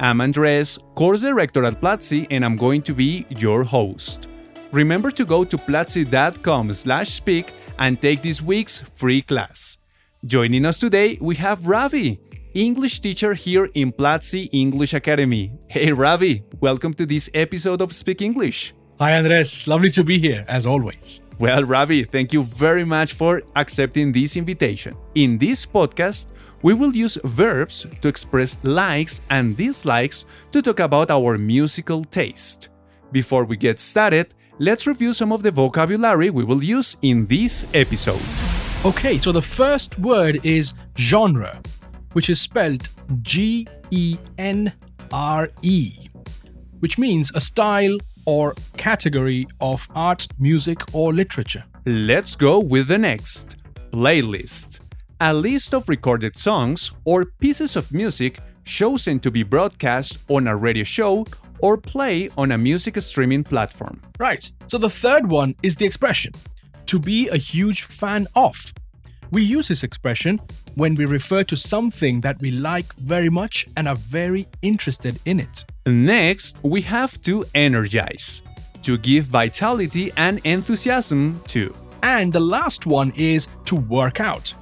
I'm Andrés, course director at Platzi, and I'm going to be your host. Remember to go to platzi.com/speak and take this week's free class. Joining us today, we have Ravee, English teacher here in Platzi English Academy. Hey Ravee, welcome to this episode of Speak English. Hi Andrés, lovely to be here as always. Well, Ravee, thank you very much for accepting this invitation. In this podcast, we will use verbs to express likes and dislikes to talk about our musical taste. Before we get started, let's review some of the vocabulary we will use in this episode. Okay, so the first word is genre, which is spelled G E N R E, which means a style or category of art, music, or literature. Let's go with the next playlist a list of recorded songs or pieces of music chosen to be broadcast on a radio show or play on a music streaming platform. Right, so the third one is the expression to be a huge fan of. We use this expression when we refer to something that we like very much and are very interested in it. Next, we have to energize, to give vitality and enthusiasm to. And the last one is to work out,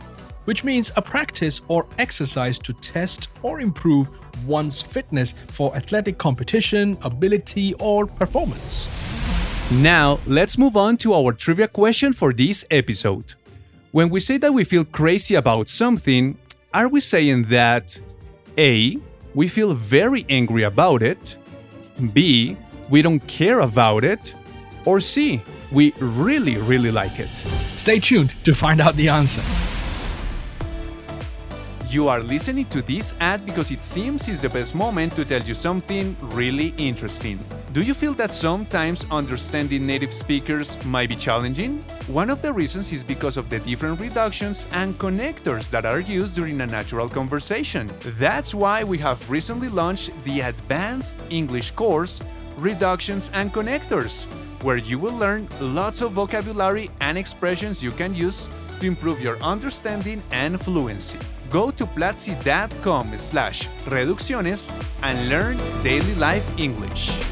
which means a practice or exercise to test or improve one's fitness for athletic competition, ability, or performance. Now, let's move on to our trivia question for this episode. When we say that we feel crazy about something, are we saying that A. We feel very angry about it, B. We don't care about it, or C. We really, really like it? Stay tuned to find out the answer. You are listening to this ad because it seems it's the best moment to tell you something really interesting. Do you feel that sometimes understanding native speakers might be challenging? One of the reasons is because of the different reductions and connectors that are used during a natural conversation. That's why we have recently launched the Advanced English course, Reductions and Connectors, where you will learn lots of vocabulary and expressions you can use to improve your understanding and fluency go to platzi.com slash reducciones and learn daily life English.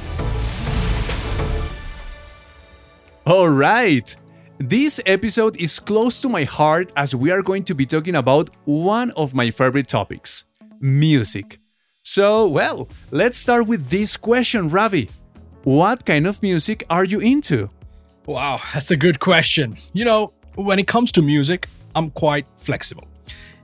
All right. This episode is close to my heart as we are going to be talking about one of my favorite topics music. So, well, let's start with this question, Ravee. What kind of music are you into? Wow, that's a good question. You know, when it comes to music, I'm quite flexible.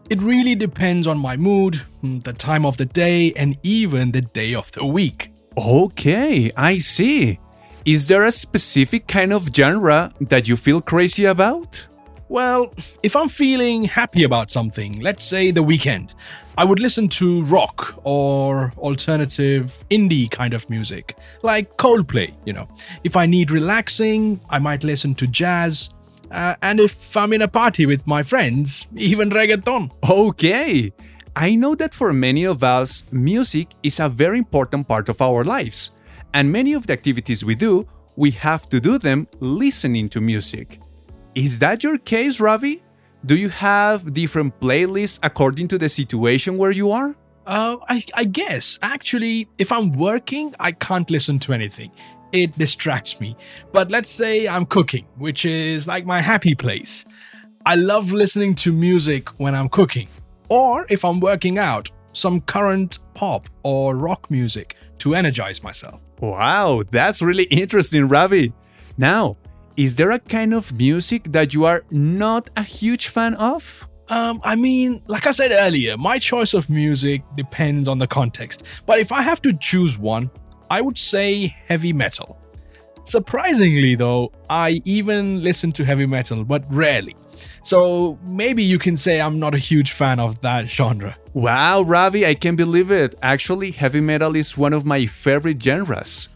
It really depends on my mood, hmm, the time of the day, and even the day of the week. Okay, I see. Is there a specific kind of genre that you feel crazy about? Well, if I'm feeling happy about something, let's say the weekend, I would listen to rock or alternative indie kind of music, like Coldplay, you know. If I need relaxing, I might listen to jazz uh, and if I'm in a party with my friends, even reggaeton. Okay. I know that for many of us, music is a very important part of our lives. And many of the activities we do, we have to do them listening to music. Is that your case, Ravee? Do you have different playlists according to the situation where you are? Uh, I, I guess. Actually, if I'm working, I can't listen to anything it distracts me. But let's say I'm cooking, which is like my happy place. I love listening to music when I'm cooking. Or if I'm working out, some current pop or rock music to energize myself. Wow, that's really interesting, Ravee. Now, is there a kind of music that you are not a huge fan of? Um, I mean, like I said earlier, my choice of music depends on the context. But if I have to choose one, I would say heavy metal. Surprisingly, though, I even listen to heavy metal, but rarely. So maybe you can say I'm not a huge fan of that genre. Wow, Ravee, I can't believe it. Actually, heavy metal is one of my favorite genres.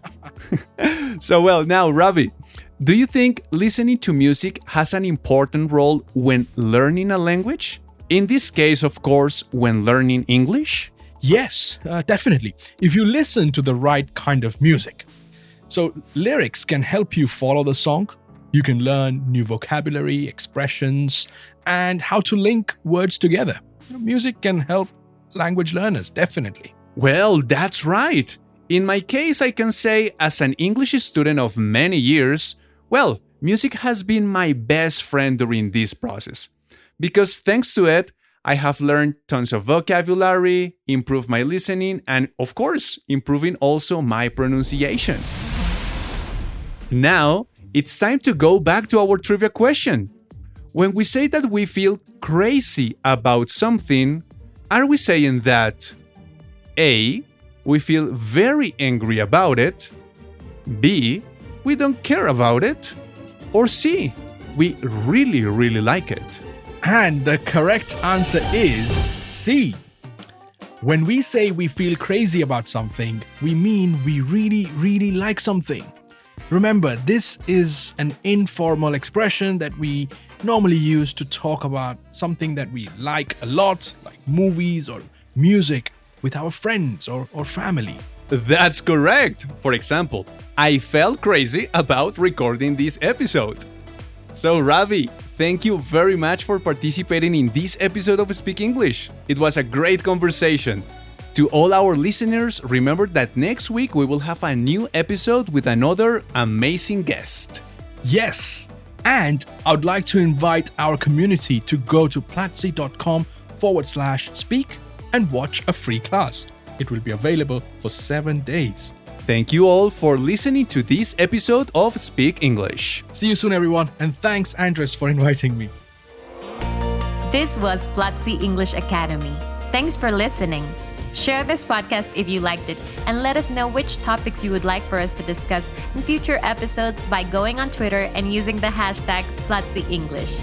so, well, now, Ravee, do you think listening to music has an important role when learning a language? In this case, of course, when learning English? Yes, uh, definitely. If you listen to the right kind of music. So, lyrics can help you follow the song. You can learn new vocabulary, expressions, and how to link words together. Music can help language learners, definitely. Well, that's right. In my case, I can say, as an English student of many years, well, music has been my best friend during this process. Because thanks to it, I have learned tons of vocabulary, improved my listening, and of course, improving also my pronunciation. Now, it's time to go back to our trivia question. When we say that we feel crazy about something, are we saying that A, we feel very angry about it, B, we don't care about it, or C, we really, really like it? And the correct answer is C. When we say we feel crazy about something, we mean we really, really like something. Remember, this is an informal expression that we normally use to talk about something that we like a lot, like movies or music, with our friends or, or family. That's correct. For example, I felt crazy about recording this episode. So, Ravee, thank you very much for participating in this episode of Speak English. It was a great conversation. To all our listeners, remember that next week we will have a new episode with another amazing guest. Yes, and I would like to invite our community to go to platzi.com forward slash speak and watch a free class. It will be available for seven days. Thank you all for listening to this episode of Speak English. See you soon, everyone, and thanks, Andrés, for inviting me. This was Platzi English Academy. Thanks for listening. Share this podcast if you liked it and let us know which topics you would like for us to discuss in future episodes by going on Twitter and using the hashtag Platzi English.